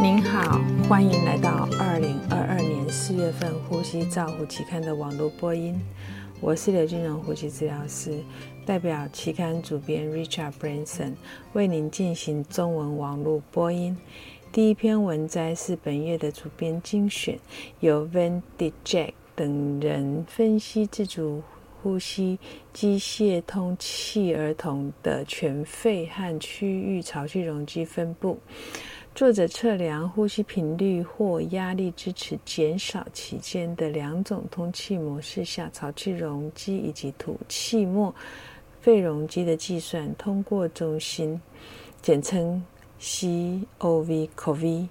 您好，欢迎来到二零二二年四月份《呼吸照护期刊》的网络播音。我是刘金荣呼吸治疗师，代表期刊主编 Richard Branson 为您进行中文网络播音。第一篇文摘是本月的主编精选，由 Van d Jack 等人分析自主呼吸机械通气儿童的全肺和区域潮气容积分布。作者测量呼吸频率或压力支持减少期间的两种通气模式下潮气容积以及吐气末肺容积的计算，通过中心，简称 C O V C O V。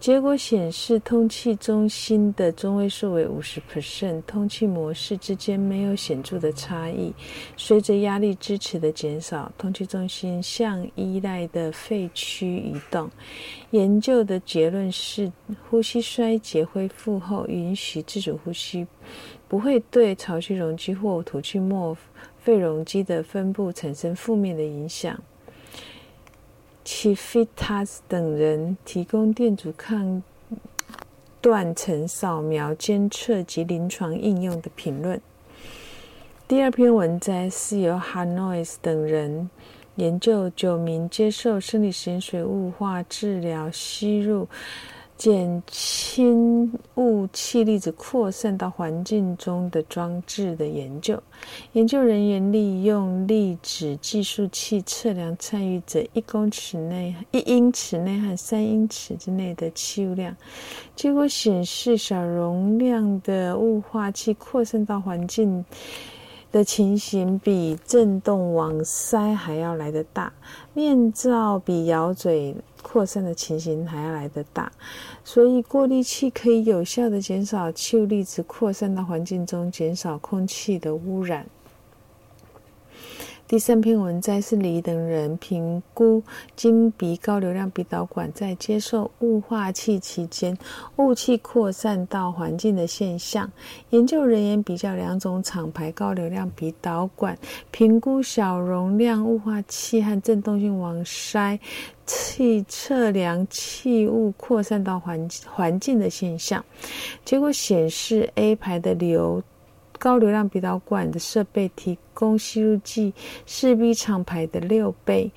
结果显示，通气中心的中位数为五十 percent，通气模式之间没有显著的差异。随着压力支持的减少，通气中心向依赖的肺区移动。研究的结论是，呼吸衰竭恢复后，允许自主呼吸，不会对潮气容积或吐气末肺容积的分布产生负面的影响。C h i f i t a s 等人提供电阻抗断层扫描监测及临床应用的评论。第二篇文摘是由 Hanois 等人研究九名接受生理盐水雾化治疗吸入。减轻雾气粒子扩散到环境中的装置的研究。研究人员利用粒子计数器测量参与者一公尺内、一英尺内和三英尺之内的气雾量。结果显示，小容量的雾化器扩散到环境的情形比震动网塞还要来得大，面罩比咬嘴。扩散的情形还要来得大，所以过滤器可以有效的减少气粒子扩散到环境中，减少空气的污染。第三篇文摘是李等人评估经鼻高流量鼻导管在接受雾化器期间雾气扩散到环境的现象。研究人员比较两种厂牌高流量鼻导管，评估小容量雾化器和振动性网筛器测量气雾扩散到环环境的现象。结果显示，A 牌的流。高流量鼻导管的设备提供吸入剂是 B 厂牌的六倍，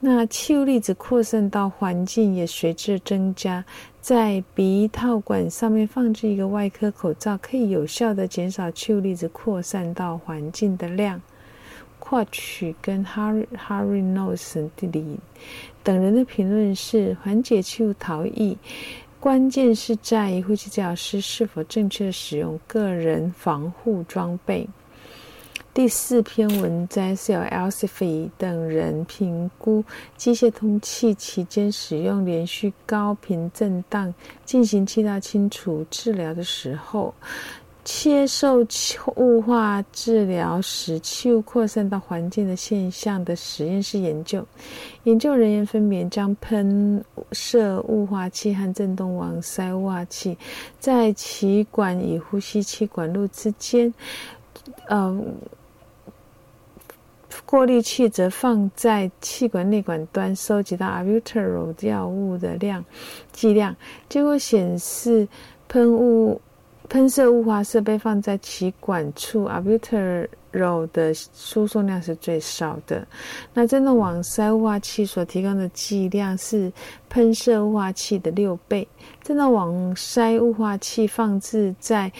那气雾粒子扩散到环境也随之增加。在鼻套管上面放置一个外科口罩，可以有效的减少气雾粒子扩散到环境的量。跨取跟 Harry Harry Nose 里等人的评论是缓解气雾逃逸。关键是在于呼吸治疗师是否正确使用个人防护装备。第四篇文摘是由 Elsie 等人评估机械通气期间使用连续高频震荡进行气道清除治疗的时候。接受雾化治疗时气雾扩散到环境的现象的实验室研究，研究人员分别将喷射雾化器和振动网塞雾化器在气管与呼吸气管路之间，呃，过滤器则放在气管内管端，收集到 albuterol 药物的量剂量，结果显示喷雾。喷射雾化设备放在气管处，albuterol 的输送量是最少的。那振动网塞雾化器所提供的剂量是喷射雾化器的六倍。振动网塞雾化器放置在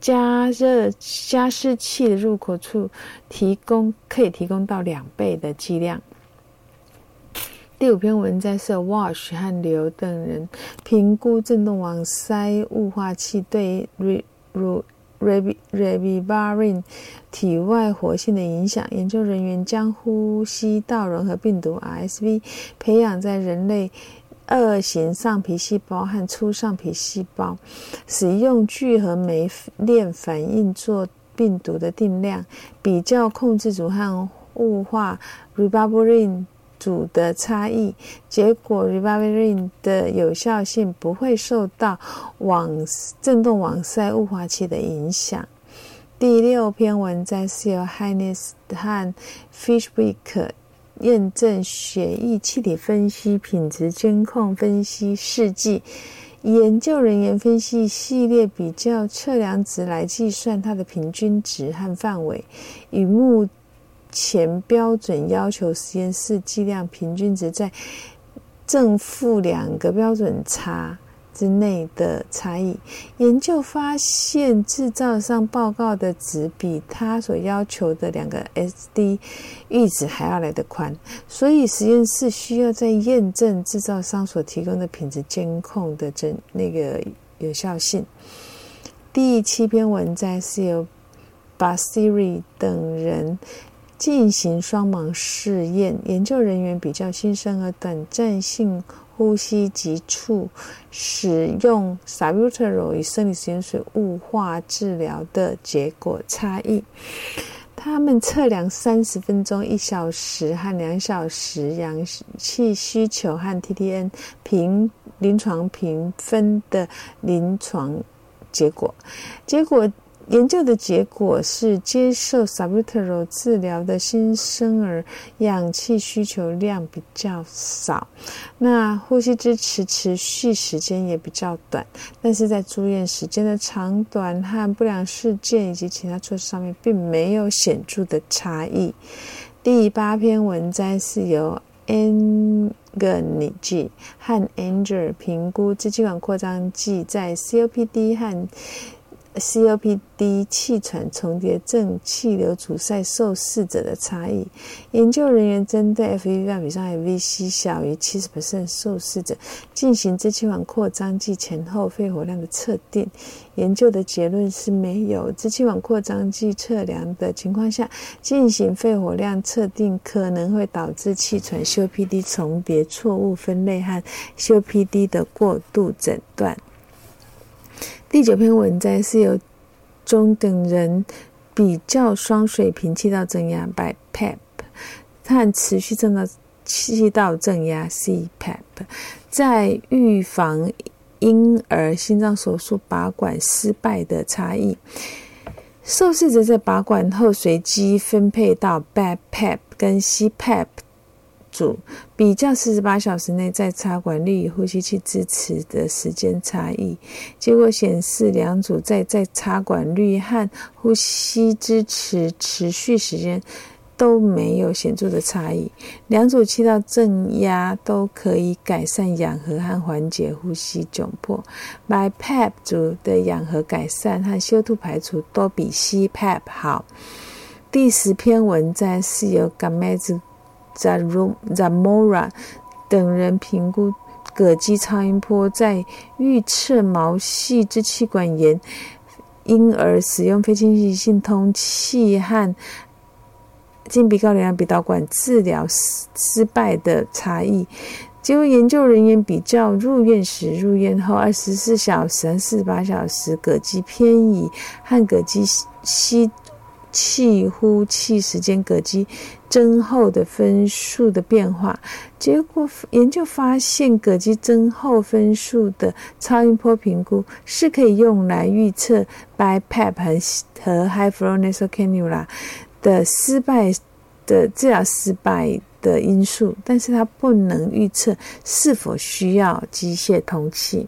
加热加湿器的入口处，提供可以提供到两倍的剂量。第五篇文摘是 Wash 和刘等人评估振动网塞雾化器对 Revivarin 体外活性的影响。研究人员将呼吸道融合病毒 RSV 培养在人类二型上皮细胞和粗上皮细胞，使用聚合酶链反应做病毒的定量，比较控制组和雾化 Rebubarin。组的差异，结果 Revivarin 的有效性不会受到网振动网塞雾化器的影响。第六篇文摘是由 Hines 和 Fishwick 验证血液气体分析、品质监控分析试剂。研究人员分析系列比较测量值来计算它的平均值和范围，与目前标准要求实验室剂量平均值在正负两个标准差。之内的差异，研究发现制造商报告的值比他所要求的两个 SD 阈值还要来得宽，所以实验室需要在验证制造商所提供的品质监控的真那个有效性。第七篇文摘是由 Basiri 等人进行双盲试验，研究人员比较新生儿短暂性。呼吸急促，使用 Salbutamol 与生理盐水雾化治疗的结果差异。他们测量三十分钟、一小时和两小时氧气需求和 TTN 评临床评分的临床结果。结果。研究的结果是，接受 s a b u t e r o 治疗的新生儿氧气需求量比较少，那呼吸支持持续时间也比较短，但是在住院时间的长短和不良事件以及其他措施上面并没有显著的差异。第八篇文摘是由 Angel 和 Angel 评估支气管扩张剂在 COPD 和 COPD 气喘重叠症气流阻塞受试者的差异。研究人员针对 FEV 比上 FVC 小于70%受试者进行支气管扩张剂前后肺活量的测定。研究的结论是没有支气管扩张剂测量的情况下进行肺活量测定可能会导致气喘 COPD 重叠错误分类和 COPD 的过度诊断。第九篇文摘是由中等人比较双水平气道正压 （BiPAP） 和持续正的气道正压 （CPAP） 在预防婴儿心脏手术拔管失败的差异。受试者在拔管后随机分配到 BiPAP 跟 CPAP。组比较四十八小时内在插管率与呼吸器支持的时间差异，结果显示两组在在插管率和呼吸支持持续时间都没有显著的差异。两组气道正压都可以改善氧合和缓解呼吸窘迫。MyPap 组的氧合改善和修吐排除都比 CPAP 好。第十篇文摘是由 Gamez。Zamora 等人评估膈肌超音波在预测毛细支气管炎婴儿使用非侵袭性通气和经鼻高流量鼻导管治疗失失败的差异。结果，研究人员比较入院时、入院后二十四小时和四十八小时膈肌偏移和膈肌吸。气呼气时间膈肌增厚的分数的变化，结果研究发现，膈肌增厚分数的超音波评估是可以用来预测 BiPAP 和 High Flow Nasal Cannula 的失败的治疗失败的因素，但是它不能预测是否需要机械通气。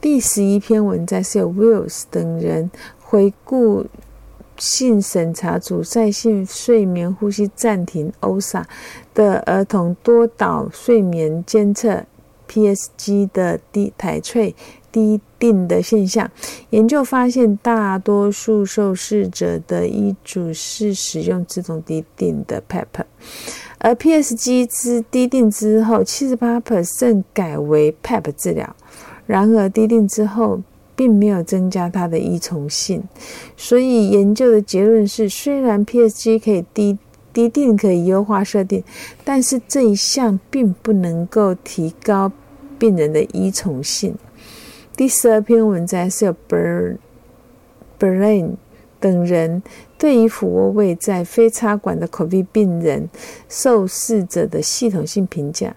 第十一篇文章是由 Wills 等人回顾。性审查阻塞性睡眠呼吸暂停 （OSA） 的儿童多导睡眠监测 （PSG） 的低抬萃低定的现象。研究发现，大多数受试者的医嘱是使用自动低定的 PEP，而 PSG 之低定之后，七十八 percent 改为 PEP 治疗。然而，低定之后。并没有增加它的依从性，所以研究的结论是：虽然 PSG 可以低低定可以优化设定，但是这一项并不能够提高病人的依从性。第十二篇文章是由 Ber Berlin 等人对于俯卧位在非插管的 COVID 病人受试者的系统性评价。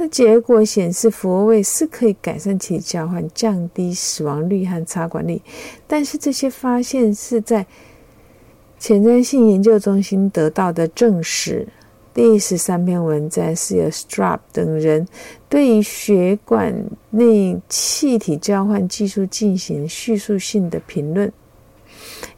那结果显示，俯卧位是可以改善气体交换、降低死亡率和插管率。但是这些发现是在前瞻性研究中心得到的证实。第十三篇文摘是由 Strap 等人对于血管内气体交换技术进行叙述性的评论。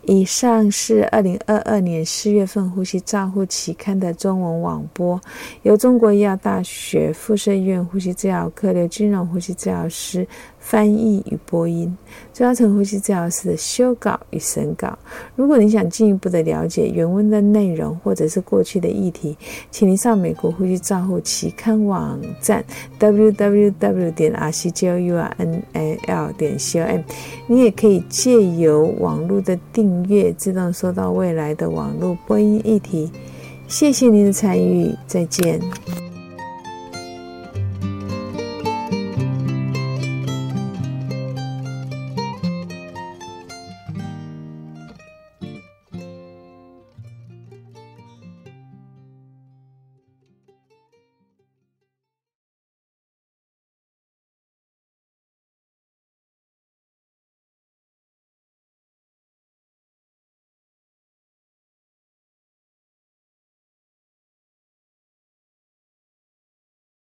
以上是二零二二年四月份《呼吸照护》期刊的中文网播，由中国医药大学附设医院呼吸治疗科刘金荣呼吸治疗师。翻译与播音，朱嘉诚呼吸治疗师的修稿与审稿。如果你想进一步的了解原文的内容，或者是过去的议题，请您上美国呼吸照护期刊网站 www 点 r c j o u r n a l 点 c o m。你也可以借由网络的订阅，自动收到未来的网络播音议题。谢谢您的参与，再见。